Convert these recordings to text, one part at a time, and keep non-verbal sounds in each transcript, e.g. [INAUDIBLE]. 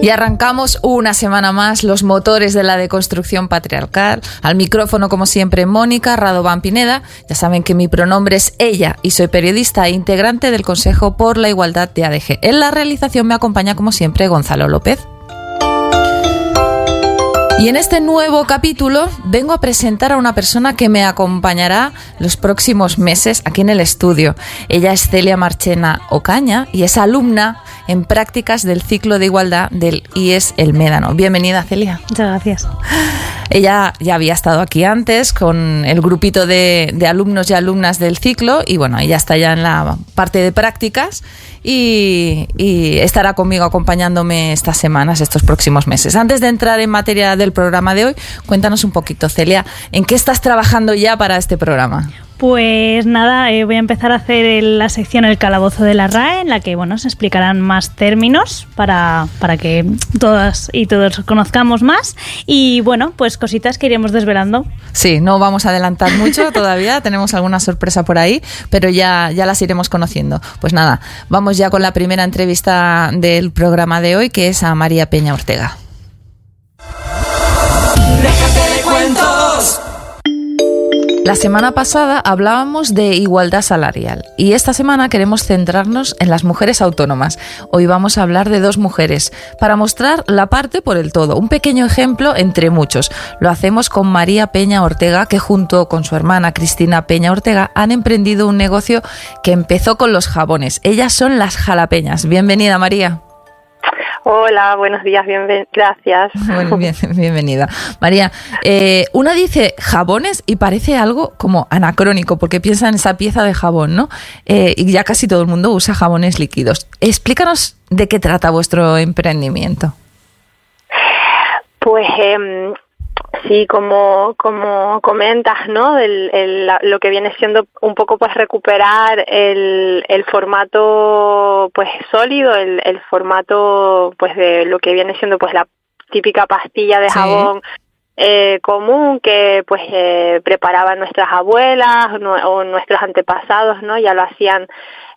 Y arrancamos una semana más los motores de la deconstrucción patriarcal. Al micrófono, como siempre, Mónica Radovan Pineda. Ya saben que mi pronombre es ella y soy periodista e integrante del Consejo por la Igualdad de ADG. En la realización me acompaña, como siempre, Gonzalo López. Y en este nuevo capítulo vengo a presentar a una persona que me acompañará los próximos meses aquí en el estudio. Ella es Celia Marchena Ocaña y es alumna en prácticas del ciclo de igualdad del IES El Médano. Bienvenida, Celia. Muchas gracias. Ella ya había estado aquí antes con el grupito de, de alumnos y alumnas del ciclo y bueno, ella está ya en la parte de prácticas y, estará conmigo acompañándome estas semanas, estos próximos meses. Antes de entrar en materia del programa de hoy, cuéntanos un poquito, Celia, ¿en qué estás trabajando ya para este programa? Pues nada, eh, voy a empezar a hacer el, la sección El calabozo de la RAE, en la que bueno, se explicarán más términos para, para que todas y todos conozcamos más. Y bueno, pues cositas que iremos desvelando. Sí, no vamos a adelantar mucho [LAUGHS] todavía, tenemos alguna sorpresa por ahí, pero ya, ya las iremos conociendo. Pues nada, vamos ya con la primera entrevista del programa de hoy, que es a María Peña Ortega. Déjate. La semana pasada hablábamos de igualdad salarial y esta semana queremos centrarnos en las mujeres autónomas. Hoy vamos a hablar de dos mujeres para mostrar la parte por el todo, un pequeño ejemplo entre muchos. Lo hacemos con María Peña Ortega, que junto con su hermana Cristina Peña Ortega han emprendido un negocio que empezó con los jabones. Ellas son las jalapeñas. Bienvenida María. Hola, buenos días, bienven gracias. [LAUGHS] Bueno, bien, [LAUGHS] bienvenida. María, eh, una dice jabones y parece algo como anacrónico, porque piensa en esa pieza de jabón, ¿no? Eh, y ya casi todo el mundo usa jabones líquidos. Explícanos de qué trata vuestro emprendimiento. Pues eh, Sí, como, como comentas, ¿no? El, el, lo que viene siendo un poco pues recuperar el, el formato pues sólido, el, el formato pues de lo que viene siendo pues la típica pastilla de jabón eh, común que pues eh, preparaban nuestras abuelas no, o nuestros antepasados, ¿no? Ya lo hacían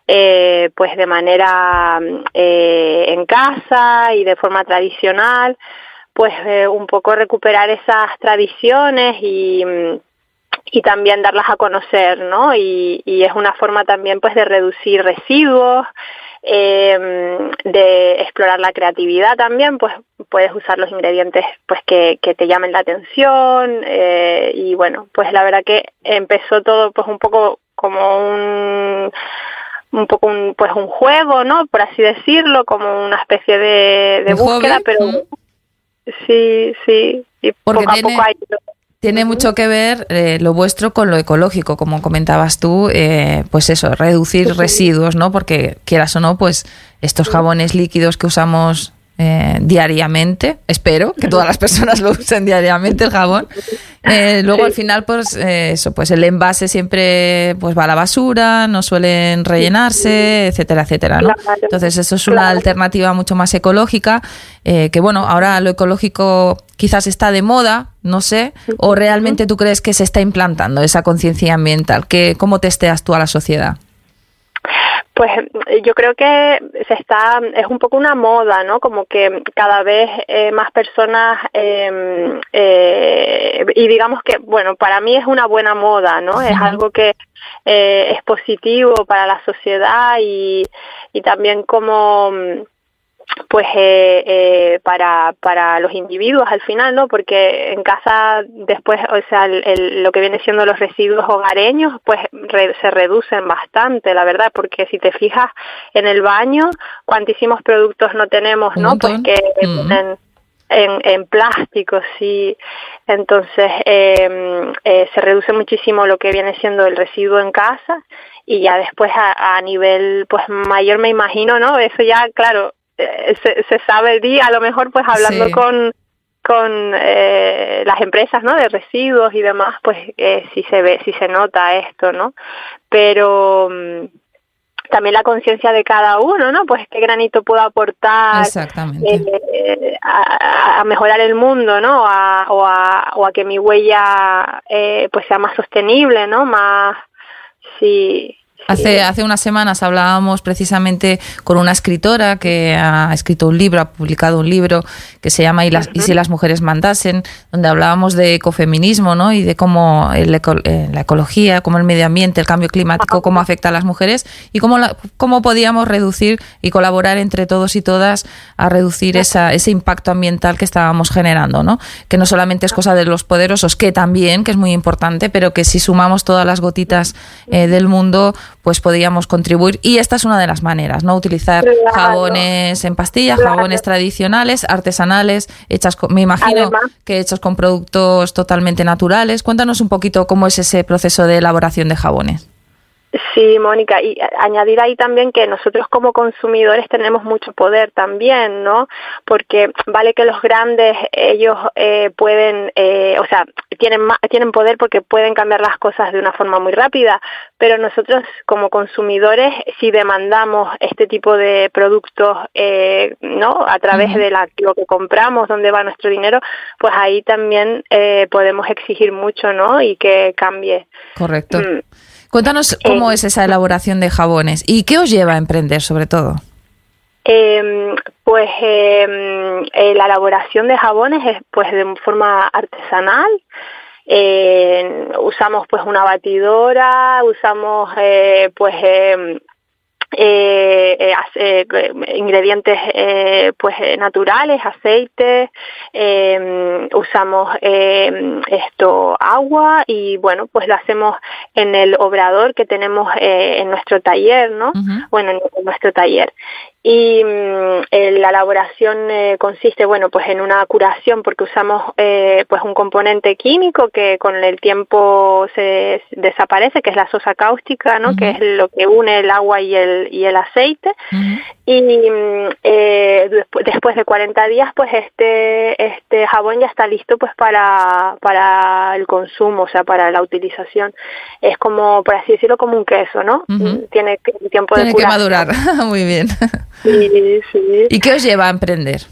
eh, pues de manera eh, en casa y de forma tradicional pues eh, un poco recuperar esas tradiciones y, y también darlas a conocer, ¿no? Y, y es una forma también pues de reducir residuos, eh, de explorar la creatividad también, pues puedes usar los ingredientes pues que, que te llamen la atención eh, y bueno, pues la verdad que empezó todo pues un poco como un un poco un pues un juego, ¿no? Por así decirlo, como una especie de, de búsqueda, hobby? pero ¿Mm? Sí, sí, y Porque poco a tiene- poco ha ido. Tiene mucho que ver eh, lo vuestro con lo ecológico, como comentabas tú, eh, pues eso, reducir residuos, ¿no? Porque quieras o no, pues estos jabones líquidos que usamos eh, diariamente, espero que todas las personas lo usen diariamente el jabón, eh, luego al final, pues eh, eso, pues el envase siempre pues va a la basura, no suelen rellenarse, etcétera, etcétera. Entonces eso es una alternativa mucho más ecológica, eh, que bueno, ahora lo ecológico quizás está de moda, no sé, o realmente tú crees que se está implantando esa conciencia ambiental, que ¿cómo testeas tú a la sociedad? Pues eh, yo creo que se está, es un poco una moda, ¿no? Como que cada vez eh, más personas, eh, eh, y digamos que, bueno, para mí es una buena moda, ¿no? Es algo que eh, es positivo para la sociedad y, y también como, pues eh, eh, para, para los individuos al final, ¿no? Porque en casa después, o sea, el, lo que viene siendo los residuos hogareños, pues se reducen bastante, la verdad, porque si te fijas en el baño, cuantísimos productos no tenemos, ¿no? Pues que en, en, plástico, sí. Entonces, em, eh, se reduce muchísimo lo que viene siendo el residuo en casa y ya después a, a nivel pues mayor me imagino, ¿no? Eso ya, claro, eh, se, sabe el día, a lo mejor pues hablando con con eh, las empresas no de residuos y demás pues eh, sí se ve sí se nota esto no pero mm, también la conciencia de cada uno no pues qué granito puedo aportar eh, a, mejorar el mundo no a, o, a, o a que mi huella pues sea más sostenible no más sí Hace, hace unas semanas hablábamos precisamente con una escritora que ha escrito un libro, ha publicado un libro que se llama Y, las, y si las mujeres mandasen, donde hablábamos de ecofeminismo ¿no? y de cómo el eh, la ecología, cómo el medio ambiente, el cambio climático, cómo afecta a las mujeres y cómo, cómo podíamos reducir y colaborar entre todos y todas a reducir esa, ese impacto ambiental que estábamos generando, ¿no? que no solamente es cosa de los poderosos, que también, que es muy importante, pero que si sumamos todas las gotitas eh, del mundo, pues podríamos contribuir. Y esta es una de las maneras, ¿no? Utilizar jabones en pastillas, jabones tradicionales, artesanales, hechas, con, me imagino que hechos con productos totalmente naturales. Cuéntanos un poquito cómo es ese proceso de elaboración de jabones. Sí, Mónica, y añadir ahí también que nosotros como consumidores tenemos mucho poder también, ¿no? Porque vale que los grandes, ellos eh, pueden, eh, o sea, tienen, tienen poder porque pueden cambiar las cosas de una forma muy rápida, pero nosotros como consumidores, si demandamos este tipo de productos, eh, ¿no? A través de la, lo que compramos, dónde va nuestro dinero, pues ahí también podemos exigir mucho, ¿no? Y que cambie. Correcto. Mm. Cuéntanos cómo eh, es esa elaboración de jabones y qué os lleva a emprender sobre todo. Em, pues em, eh, la elaboración de jabones es pues de forma artesanal. usamos pues una batidora, usamos eh, pues em, eh, eh, eh, ingredientes eh, pues eh, naturales, aceite, em, usamos em, esto agua y bueno pues lo hacemos en el obrador que tenemos en nuestro taller, ¿no? Bueno, en nuestro taller y mm, la elaboración eh, consiste bueno pues en una curación porque usamos eh, pues un componente químico que con el tiempo se desaparece que es la sosa cáustica no que es lo que une el agua y el y el aceite. Y mm, eh, después, después de 40 días pues este este jabón ya está listo pues para para el consumo o sea para la utilización. Es como por así decirlo como un queso no tiene tiempo tiene que madurar. [LAUGHS] Muy bien Sí, sí. ¿Y qué os lleva a emprender?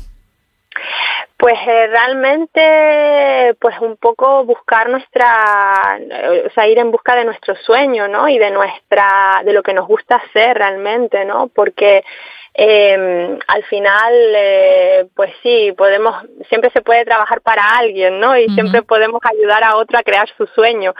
Pues eh, realmente, pues un poco buscar nuestra, o sea, ir en busca de nuestro sueño, ¿no? Y de nuestra, de lo que nos gusta hacer realmente, ¿no? Porque eh, al final, eh, pues sí, podemos, siempre se puede trabajar para alguien, ¿no? Y siempre podemos ayudar a otro a crear su sueño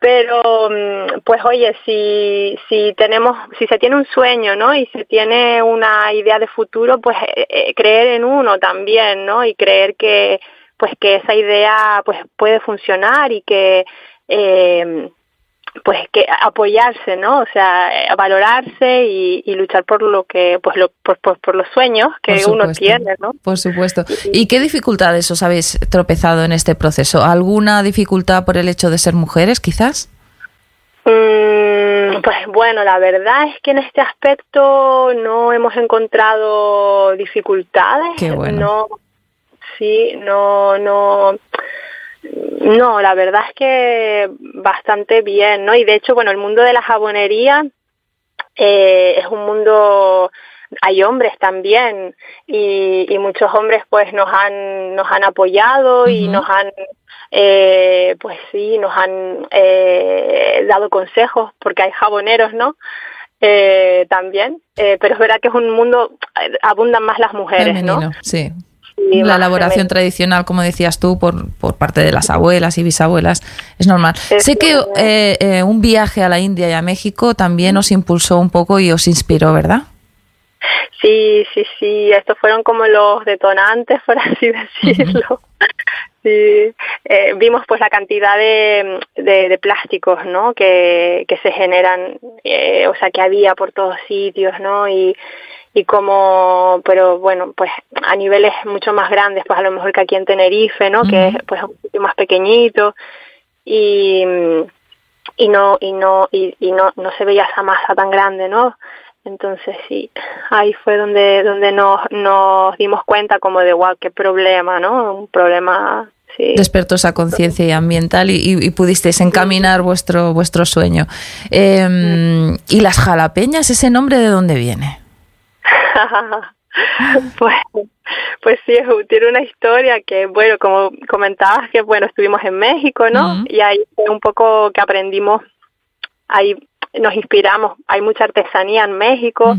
pero mm, pues oye si si tenemos si se tiene un sueño no y se tiene una idea de futuro pues eh, eh, creer en uno también no y creer que pues que esa idea pues puede funcionar y que eh, pues que apoyarse, ¿no? O sea, valorarse y, luchar por lo que, pues lo, por, por, los sueños que uno tiene, ¿no? Por supuesto. ¿Y qué dificultades os habéis tropezado en este proceso? ¿Alguna dificultad por el hecho de ser mujeres, quizás? Mm, pues bueno, la verdad es que en este aspecto no hemos encontrado dificultades. Qué bueno. No, sí, no, no no, la verdad es que bastante bien, ¿no? Y de hecho, bueno, el mundo de la jabonería eh, es un mundo hay hombres también y, y, muchos hombres pues nos han nos han apoyado y nos han eh, pues sí nos han eh, dado consejos porque hay jaboneros no eh, también eh, pero es verdad que es un mundo abundan más las mujeres no sí la elaboración tradicional, como decías tú, por, por parte de las abuelas y bisabuelas, es normal. sé que eh, eh, un viaje a la India y a México también os impulsó un poco y os inspiró, ¿verdad? Sí, sí, sí, estos fueron como los detonantes, por así decirlo. [LAUGHS] Sí, eh, vimos pues la cantidad de, de, plásticos, ¿no? Que, que se generan, eh, o sea, que había por todos sitios, ¿no? Y, y como, pero bueno, pues a niveles mucho más grandes, pues a lo mejor que aquí en Tenerife, ¿no? Que es pues un sitio más pequeñito y, y no, y no, y, y no, no se veía esa masa tan grande, ¿no? Entonces sí, ahí fue donde, donde nos, nos dimos cuenta como de, wow, qué problema, ¿no? Un problema Sí. despertó esa conciencia ambiental y, y, pudisteis encaminar vuestro vuestro sueño. Eh, ¿Y las jalapeñas, ese nombre de dónde viene? [LAUGHS] pues, pues sí, tiene una historia que, bueno, como comentabas, que bueno, estuvimos en México, ¿no? Y ahí fue un poco que aprendimos, ahí nos inspiramos. Hay mucha artesanía en México,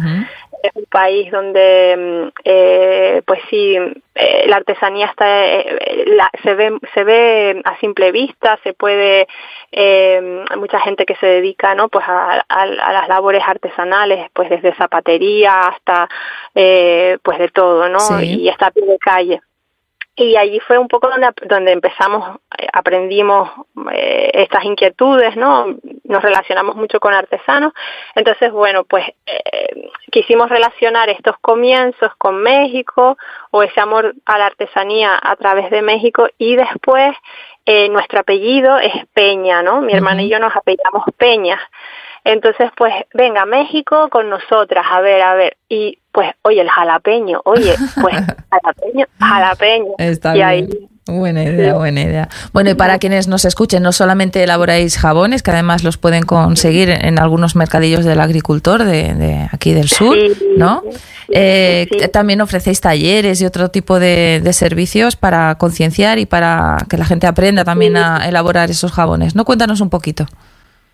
es un país donde, mm, eh, pues sí, eh, la artesanía está, eh, la, se ve, se ve a simple vista, se puede, eh, mucha gente que se dedica, ¿no? Pues a, a, las labores artesanales, pues desde zapatería hasta, eh, pues de todo, ¿no? Y hasta a pie de calle y allí fue un poco donde, donde empezamos, eh, aprendimos eh, estas inquietudes, ¿no? Nos relacionamos mucho con artesanos. Entonces, bueno, pues eh, quisimos relacionar estos comienzos con México o ese amor a la artesanía a través de México y después eh, nuestro apellido es Peña, ¿no? Mi hermana y yo nos apellidamos Peña. Entonces, pues, venga, México con nosotras, a ver, a ver. Y pues, oye, el jalapeño, oye, pues, [LAUGHS] jalapeño, jalapeño. Está y ahí, Buena idea, buena idea. Bueno, y para quienes nos escuchen, no solamente elaboráis jabones, que además los pueden conseguir en algunos mercadillos del agricultor de, de aquí del sur, ¿no? Eh, también ofrecéis talleres y otro tipo de, de servicios para concienciar y para que la gente aprenda también a elaborar esos jabones, ¿no? Cuéntanos un poquito.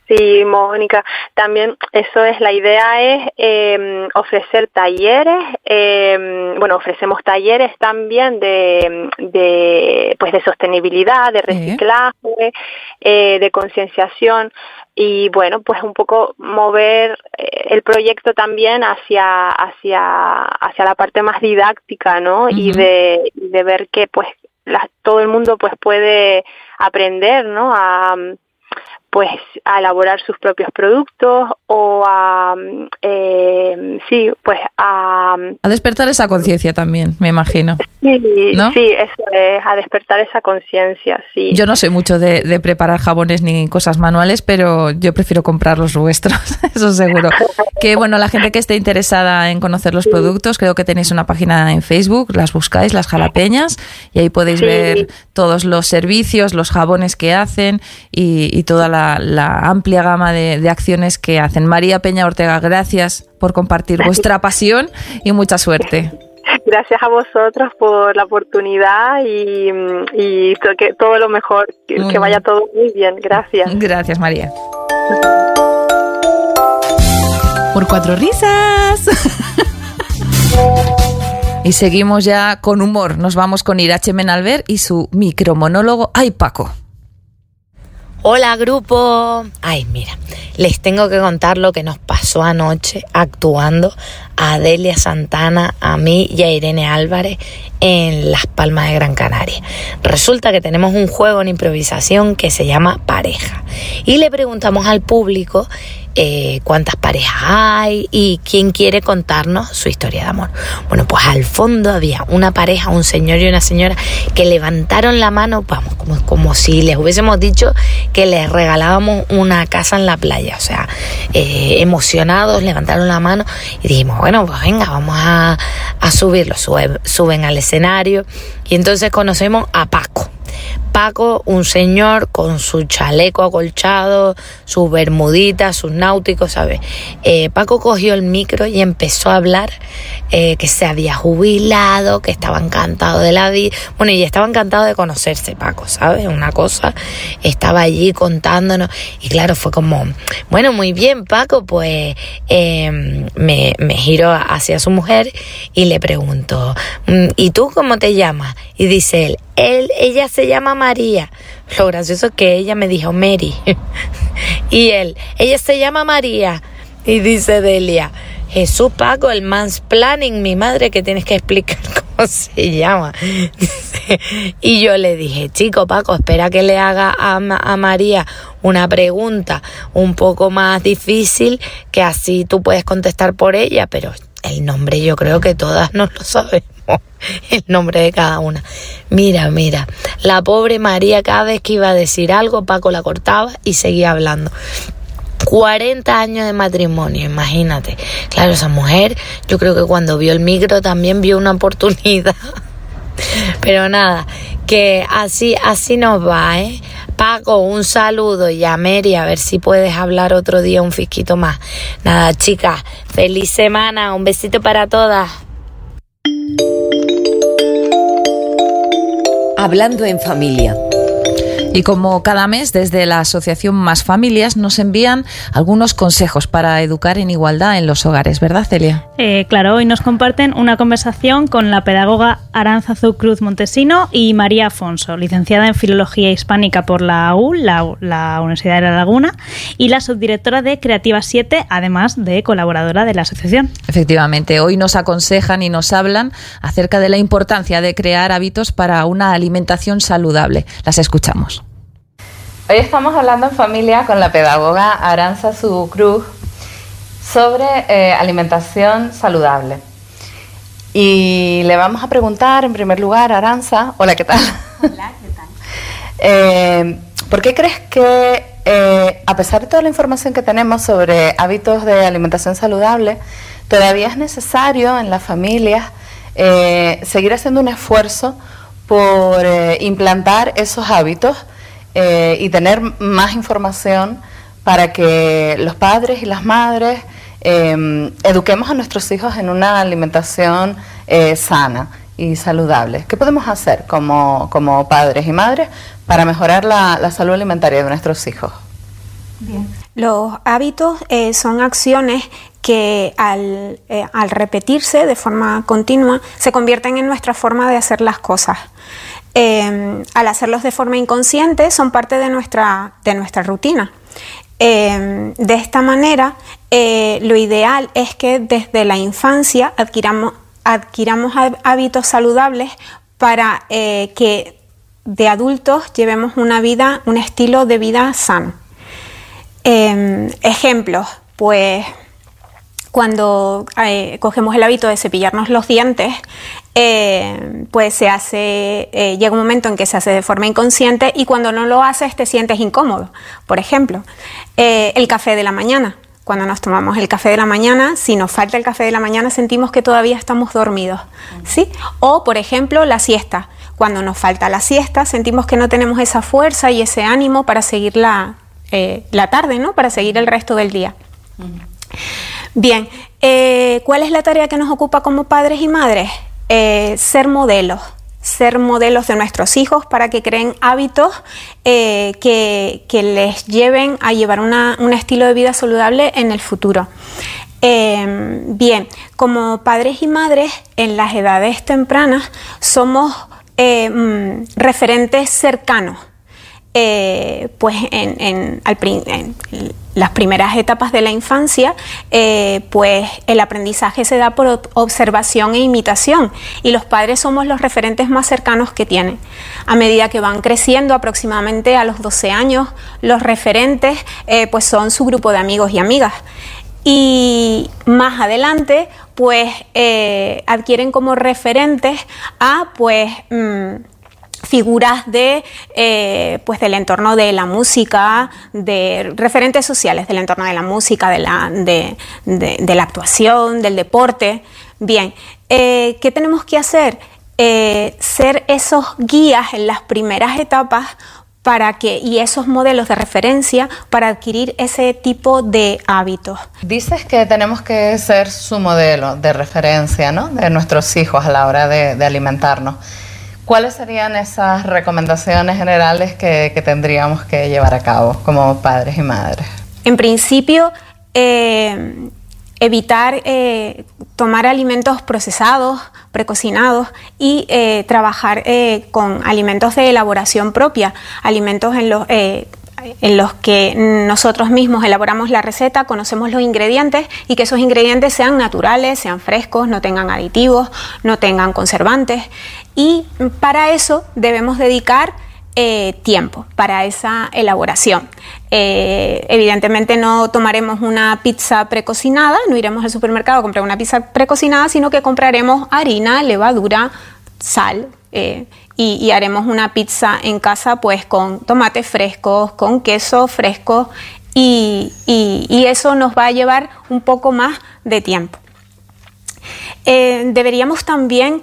Sí, Mónica, también eso es, la idea es eh, ofrecer talleres, eh, bueno, ofrecemos talleres también de, de, pues de sostenibilidad, de reciclaje, eh, de concienciación y bueno, pues un poco mover eh, el proyecto también hacia, hacia, hacia la parte más didáctica, ¿no? Uh -huh. Y de, de ver que pues la, todo el mundo pues puede aprender, ¿no? A, pues a elaborar sus propios productos o a eh, sí pues a a despertar esa conciencia también me imagino sí ¿no? sí eso es a despertar esa conciencia sí yo no sé mucho de, de, preparar jabones ni cosas manuales pero yo prefiero comprar los vuestros [LAUGHS] eso seguro que bueno la gente que esté interesada en conocer los sí. productos creo que tenéis una página en Facebook las buscáis las jalapeñas y ahí podéis sí. ver todos los servicios los jabones que hacen y, y toda la la, amplia gama de, de, acciones que hacen. María Peña Ortega, gracias por compartir vuestra [LAUGHS] pasión y mucha suerte. Gracias a vosotros por la oportunidad y, y que todo lo mejor, que, que vaya todo muy bien. Gracias. Gracias, María. Por cuatro risas. [LAUGHS] Y seguimos ya con humor. Nos vamos con Irache Menalver y su micromonólogo Ay Paco. Hola grupo. Ay, mira, les tengo que contar lo que nos pasó anoche actuando a Adelia Santana, a mí y a Irene Álvarez en Las Palmas de Gran Canaria. Resulta que tenemos un juego en improvisación que se llama Pareja y le preguntamos al público eh, cuántas parejas hay y quién quiere contarnos su historia de amor. Bueno, pues al fondo había una pareja, un señor y una señora que levantaron la mano, vamos, como, como si les hubiésemos dicho que les regalábamos una casa en la playa. O sea, eh, emocionados, levantaron la mano y dijimos, bueno, pues venga, vamos a, a subirlo. Suben, suben al escenario y entonces conocemos a Paco. Paco, un señor con su chaleco acolchado, sus bermuditas, sus náuticos, ¿sabes? Eh, Paco cogió el micro y empezó a hablar eh, que se había jubilado, que estaba encantado de la vida. Bueno, y estaba encantado de conocerse, Paco, ¿sabes? Una cosa, estaba allí contándonos y claro, fue como, bueno, muy bien, Paco, pues eh, me, me giró hacia su mujer y le preguntó, mm, ¿y tú cómo te llamas? Y dice él, él, ella se llama María. Lo gracioso es que ella me dijo Mary. [LAUGHS] y él, ella se llama María. Y dice Delia, Jesús Paco, el mansplaining, mi madre que tienes que explicar [LAUGHS] cómo se llama. [LAUGHS] y yo le dije, chico Paco, espera que le haga a, a María una pregunta un poco más difícil que así tú puedes contestar por ella, pero el nombre yo creo que todas no lo sabemos, [LAUGHS] el nombre de cada una. Mira, mira, la pobre María cada vez que iba a decir algo, Paco la cortaba y seguía hablando. 40 años de matrimonio, imagínate. Claro, esa mujer, yo creo que cuando vio el micro también vio una oportunidad. [LAUGHS] Pero nada, que así, así nos va, ¿eh? Paco, un saludo y a Mary, a ver si puedes hablar otro día un fisquito más. Nada, chicas, feliz semana, un besito para todas. Hablando en familia. Y como cada mes desde la Asociación Más Familias nos envían algunos consejos para educar en igualdad en los hogares, ¿verdad Celia? Eh, claro, hoy nos comparten una conversación con la pedagoga Aranzazu Cruz Montesino y María Afonso, licenciada en Filología Hispánica por la AUL, la, Universidad de La Laguna, y la subdirectora de Creativa 7, además de colaboradora de la asociación. Efectivamente, hoy nos aconsejan y nos hablan acerca de la importancia de crear hábitos para una alimentación saludable. Las escuchamos. Hoy estamos hablando en familia con la pedagoga Aranza Cruz sobre eh, alimentación saludable. Y le vamos a preguntar en primer lugar, Aranza, hola, ¿qué tal? Hola, ¿qué tal? [LAUGHS] Eh, ¿Por qué crees que, eh, a pesar de toda la información que tenemos sobre hábitos de alimentación saludable, todavía es necesario en las familias seguir haciendo un esfuerzo por implantar esos hábitos? Eh, y tener más información para que los padres y las madres em, eduquemos a nuestros hijos en una alimentación eh, sana y saludable. ¿Qué podemos hacer como, como padres y madres para mejorar la, salud alimentaria de nuestros hijos? Bien. Los hábitos eh, son acciones que al, al, repetirse de forma continua se convierten en nuestra forma de hacer las cosas. Em, al hacerlos de forma inconsciente son parte de nuestra, de nuestra rutina. Em, de esta manera, eh, lo ideal es que desde la infancia adquiramos, adquiramos hábitos saludables para eh, que de adultos llevemos una vida, un estilo de vida sano. Em, ejemplos, pues cuando eh, cogemos el hábito de cepillarnos los dientes, eh, pues se hace, eh, llega un momento en que se hace de forma inconsciente y cuando no lo haces te sientes incómodo. Por ejemplo, el café de la mañana. Cuando nos tomamos el café de la mañana, si nos falta el café de la mañana sentimos que todavía estamos dormidos, ¿sí? O, por ejemplo, la siesta. Cuando nos falta la siesta, sentimos que no tenemos esa fuerza y ese ánimo para seguir la, la tarde, ¿no? Para seguir el resto del día. Bien, eh, ¿cuál es la tarea que nos ocupa como padres y madres? Eh, ser modelos, ser modelos de nuestros hijos para que creen hábitos eh, que, les lleven a llevar un estilo de vida saludable en el futuro. bien, como padres y madres en las edades tempranas somos mm, referentes cercanos eh, pues en, las primeras etapas de la infancia, eh, pues el aprendizaje se da por observación e imitación y los padres somos los referentes más cercanos que tienen. A medida que van creciendo, aproximadamente a los 12 años, los referentes eh, pues son su grupo de amigos y amigas. Y más adelante, pues adquieren como referentes a pues... Mm, figuras de, eh, pues del entorno de la música, de referentes sociales del entorno de la música, de la, de, la actuación, del deporte. Bien, eh, ¿qué tenemos que hacer? Eh, ser esos guías en las primeras etapas para que, y esos modelos de referencia para adquirir ese tipo de hábitos. Dices que tenemos que ser su modelo de referencia, ¿no? De nuestros hijos a la hora de alimentarnos. ¿Cuáles serían esas recomendaciones generales que, tendríamos que llevar a cabo como padres y madres? En principio, eh, evitar eh, tomar alimentos procesados, precocinados y eh, trabajar con alimentos de elaboración propia, alimentos en los en los que nosotros mismos elaboramos la receta, conocemos los ingredientes y que esos ingredientes sean naturales, sean frescos, no tengan aditivos, no tengan conservantes. Y para eso debemos dedicar eh, tiempo para esa elaboración. Eh, evidentemente no tomaremos una pizza precocinada, no iremos al supermercado a comprar una pizza precocinada, sino que compraremos harina, levadura, sal eh, y, haremos una pizza en casa pues con tomates frescos, con queso fresco y, eso nos va a llevar un poco más de tiempo. deberíamos también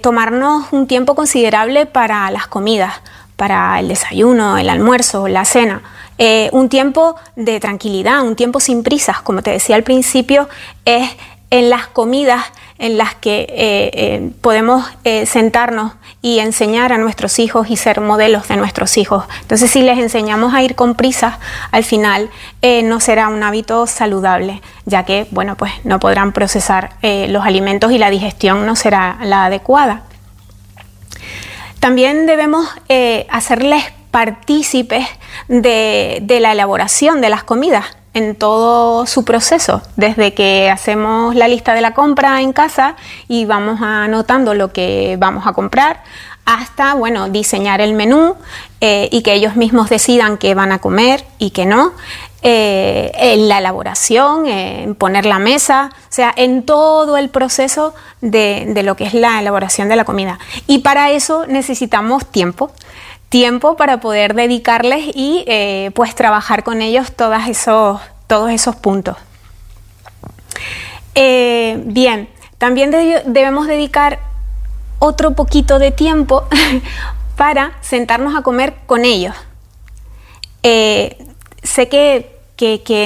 tomarnos un tiempo considerable para las comidas para el desayuno, el almuerzo, la cena. Eh, un tiempo de tranquilidad, un tiempo sin prisas, como te decía al principio, es en las comidas en las que eh, eh, podemos sentarnos y enseñar a nuestros hijos y ser modelos de nuestros hijos. Entonces, si les enseñamos a ir con prisas, al final no será un hábito saludable, ya que, bueno, pues no podrán procesar los alimentos y la digestión no será la adecuada. También debemos eh, hacerles partícipes de, la elaboración de las comidas en todo su proceso, desde que hacemos la lista de la compra en casa y vamos anotando lo que vamos a comprar, hasta bueno, diseñar el menú eh, y que ellos mismos decidan qué van a comer y qué no, eh, en la elaboración, en poner la mesa, o sea, en todo el proceso de, lo que es la elaboración de la comida. Y para eso necesitamos tiempo, tiempo para poder dedicarles y eh, pues trabajar con ellos todos esos, todos esos puntos. Eh, bien, también debemos dedicar otro poquito de tiempo [LAUGHS] para sentarnos a comer con ellos sé que,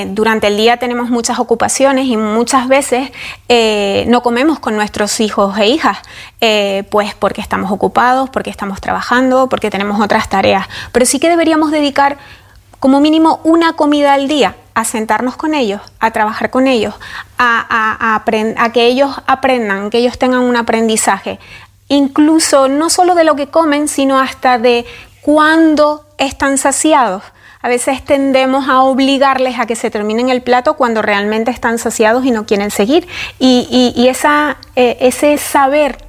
durante el día tenemos muchas ocupaciones y muchas veces eh, no comemos con nuestros hijos e hijas, eh, pues porque estamos ocupados, porque estamos trabajando, porque tenemos otras tareas. Pero sí que deberíamos dedicar como mínimo una comida al día a sentarnos con ellos, a trabajar con ellos, a, a que ellos aprendan, que ellos tengan un aprendizaje, incluso no solo de lo que comen, sino hasta de cuándo están saciados a veces tendemos a obligarles a que se terminen el plato cuando realmente están saciados y no quieren seguir. Y, esa, eh, ese saber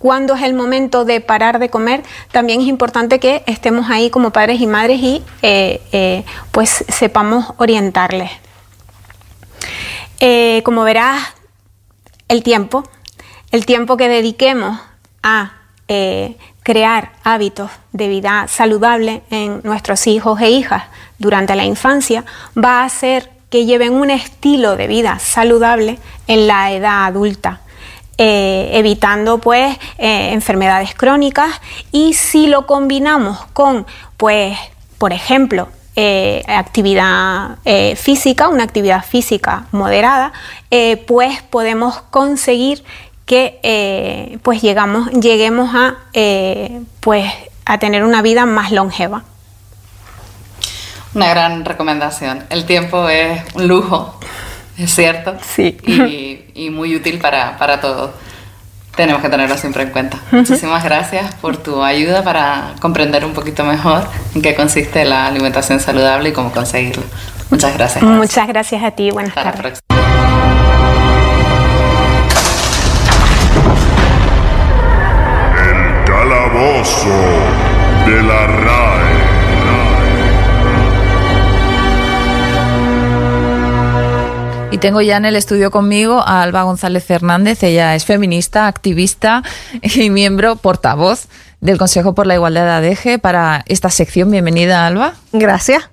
cuándo es el momento de parar de comer, también es importante que estemos ahí como padres y madres y eh, eh, pues sepamos orientarles. como verás, el tiempo, el tiempo que dediquemos a crear hábitos de vida saludable en nuestros hijos e hijas durante la infancia va a hacer que lleven un estilo de vida saludable en la edad adulta. Eh, evitando pues eh, enfermedades crónicas y si lo combinamos con pues por ejemplo eh, actividad física, una actividad física moderada, pues podemos conseguir que eh, pues llegamos, lleguemos a, eh, pues, a tener una vida más longeva. Una gran recomendación. El tiempo es un lujo, es cierto. Sí. Y, muy útil para, para todo. Tenemos que tenerlo siempre en cuenta. Muchísimas gracias por tu ayuda para comprender un poquito mejor en qué consiste la alimentación saludable y cómo conseguirlo. Muchas gracias. Muchas gracias a ti. Buenas tardes. De la RAE. Y tengo ya en el estudio conmigo a Alba González Fernández. Ella es feminista, activista y miembro portavoz del Consejo por la Igualdad de ADG para esta sección. Bienvenida, Alba. Gracias.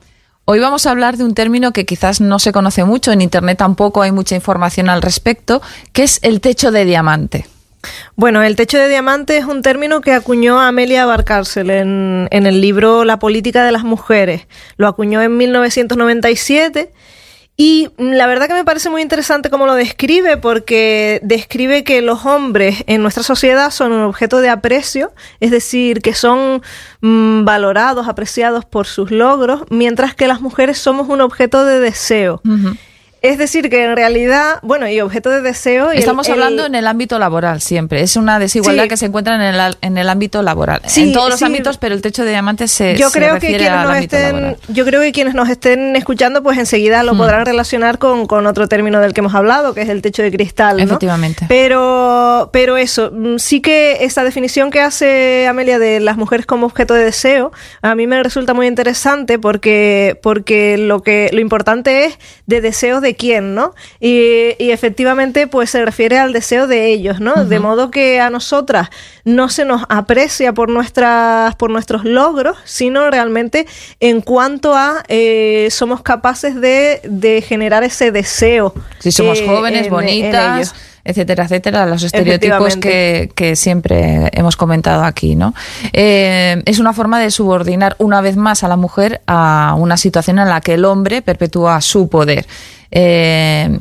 Hoy vamos a hablar de un término que quizás no se conoce mucho, en Internet tampoco hay mucha información al respecto, que es el techo de diamante. Bueno, el techo de diamante es un término que acuñó Amelia Barcárcel en, el libro La política de las mujeres. Lo acuñó en 1997 y la verdad que me parece muy interesante cómo lo describe, porque describe que los hombres en nuestra sociedad son un objeto de aprecio, es decir, que son mm, valorados, apreciados por sus logros, mientras que las mujeres somos un objeto de deseo. Es decir, que en realidad, bueno, y objeto de deseo... Estamos hablando en el ámbito laboral siempre. Es una desigualdad que se encuentra en el, en el ámbito laboral. en todos los ámbitos, pero el techo de diamantes se, yo creo que quienes nos estén, Yo creo que quienes nos estén escuchando, pues enseguida lo mm. podrán relacionar con, con, otro término del que hemos hablado, que es el techo de cristal. ¿no? Efectivamente. Pero, pero eso, mm, sí que esa definición que hace Amelia de las mujeres como objeto de deseo, a mí me resulta muy interesante porque, porque lo, que, lo importante es de deseo de quién, ¿no? Y, efectivamente, pues se refiere al deseo de ellos, ¿no? De modo que a nosotras no se nos aprecia por nuestras, por nuestros logros, sino realmente en cuanto a eh, somos capaces de, de, generar ese deseo. Si somos eh, jóvenes, bonitas etcétera, etcétera, los estereotipos que, que, siempre hemos comentado aquí, ¿no? Eh, es una forma de subordinar una vez más a la mujer a una situación en la que el hombre perpetúa su poder. Eh,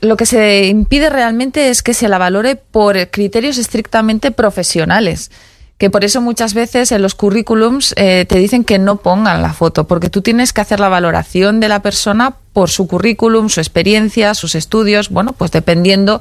lo que se impide realmente es que se la valore por criterios estrictamente profesionales que por eso muchas veces en los currículums eh, te dicen que no pongan la foto, porque tú tienes que hacer la valoración de la persona por su currículum, su experiencia, sus estudios, bueno, pues dependiendo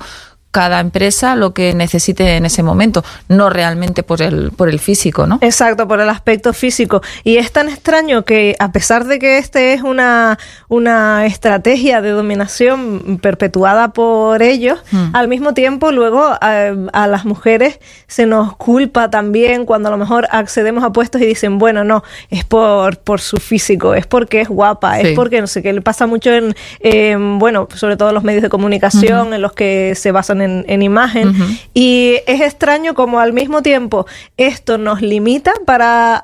cada empresa lo que necesite en ese momento, no realmente por el, por el físico, ¿no? Exacto, por el aspecto físico. Y es tan extraño que a pesar de que este es una, una estrategia de dominación perpetuada por ellos, hmm. al mismo tiempo luego a, las mujeres se nos culpa también cuando a lo mejor accedemos a puestos y dicen, bueno, no, es por, por su físico, es porque es guapa, es porque no sé qué, le pasa mucho en, bueno, sobre todo en los medios de comunicación, en los que se basan en, imagen. Y es extraño como al mismo tiempo esto nos limita para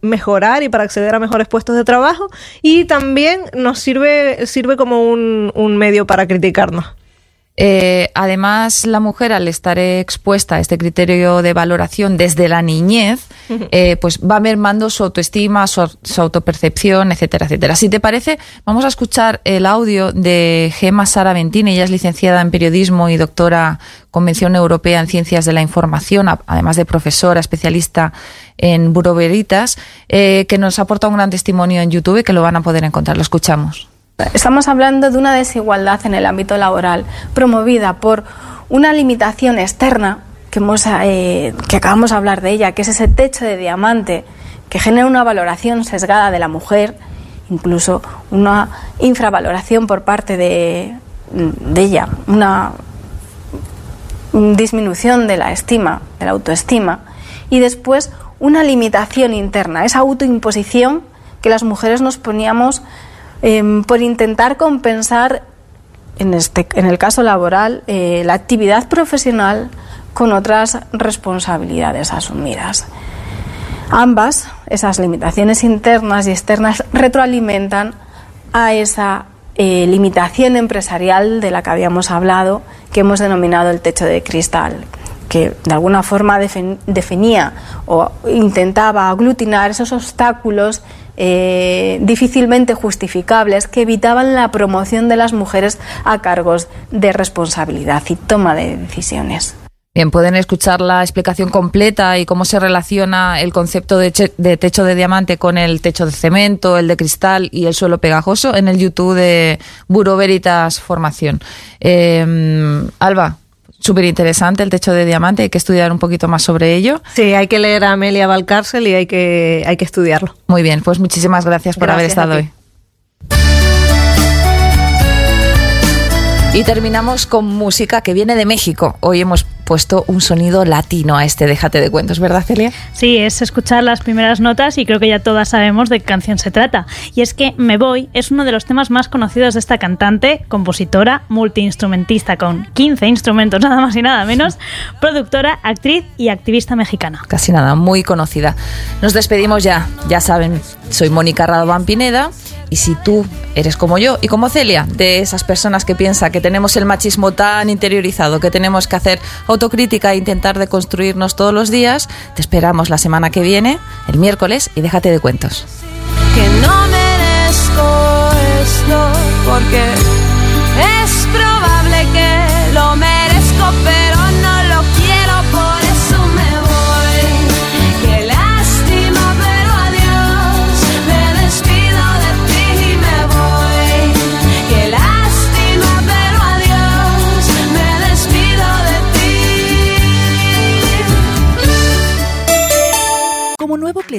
mejorar y para acceder a mejores puestos de trabajo y también nos sirve, sirve como un, un medio para criticarnos. Eh, además, la mujer, al estar expuesta a este criterio de valoración desde la niñez, [LAUGHS] eh, pues va mermando su autoestima, su, autopercepción, etcétera, etcétera. Si te parece, vamos a escuchar el audio de Gemma Sara Ventini. Ella es licenciada en periodismo y doctora Convención Europea en Ciencias de la Información, además de profesora especialista en buroveritas, eh, que nos aporta un gran testimonio en YouTube que lo van a poder encontrar. Lo escuchamos. Estamos hablando de una desigualdad en el ámbito laboral promovida por una limitación externa que, eh, que acabamos de hablar de ella, que es ese techo de diamante que genera una valoración sesgada de la mujer, incluso una infravaloración por parte de, de ella, una disminución de la estima, de la autoestima, y después una limitación interna, esa autoimposición que las mujeres nos poníamos Em, por intentar compensar, en, este, en el caso laboral, eh, la actividad profesional con otras responsabilidades asumidas. Ambas, esas limitaciones internas y externas, retroalimentan a esa eh, limitación empresarial de la que habíamos hablado, que hemos denominado el techo de cristal, que de alguna forma definía o intentaba aglutinar esos obstáculos eh, difícilmente justificables que evitaban la promoción de las mujeres a cargos de responsabilidad y toma de decisiones. Bien, pueden escuchar la explicación completa y cómo se relaciona el concepto de, techo de diamante con el techo de cemento, el de cristal y el suelo pegajoso en el YouTube de Buro Veritas Formación. Eh, Alba, súper interesante el techo de diamante, hay que estudiar un poquito más sobre ello. Sí, hay que leer a Amelia Valcárcel y hay que, hay que estudiarlo. Muy bien, pues muchísimas gracias por haber estado hoy. Y terminamos con música que viene de México. Hoy hemos puesto un sonido latino a este Déjate de cuentos, ¿verdad, Celia? Sí, es escuchar las primeras notas y creo que ya todas sabemos de qué canción se trata. Y es que Me Voy es uno de los temas más conocidos de esta cantante, compositora, multiinstrumentista con 15 instrumentos [LAUGHS] nada más y nada menos, productora, actriz y activista mexicana. Casi nada, muy conocida. Nos despedimos ya, ya saben, soy Mónica Radovan Pineda y si tú eres como yo y como Celia, de esas personas que piensa que tenemos el machismo tan interiorizado, que tenemos que hacer autocrítica e intentar deconstruirnos todos los días, te esperamos la semana que viene, el miércoles, y déjate de cuentos.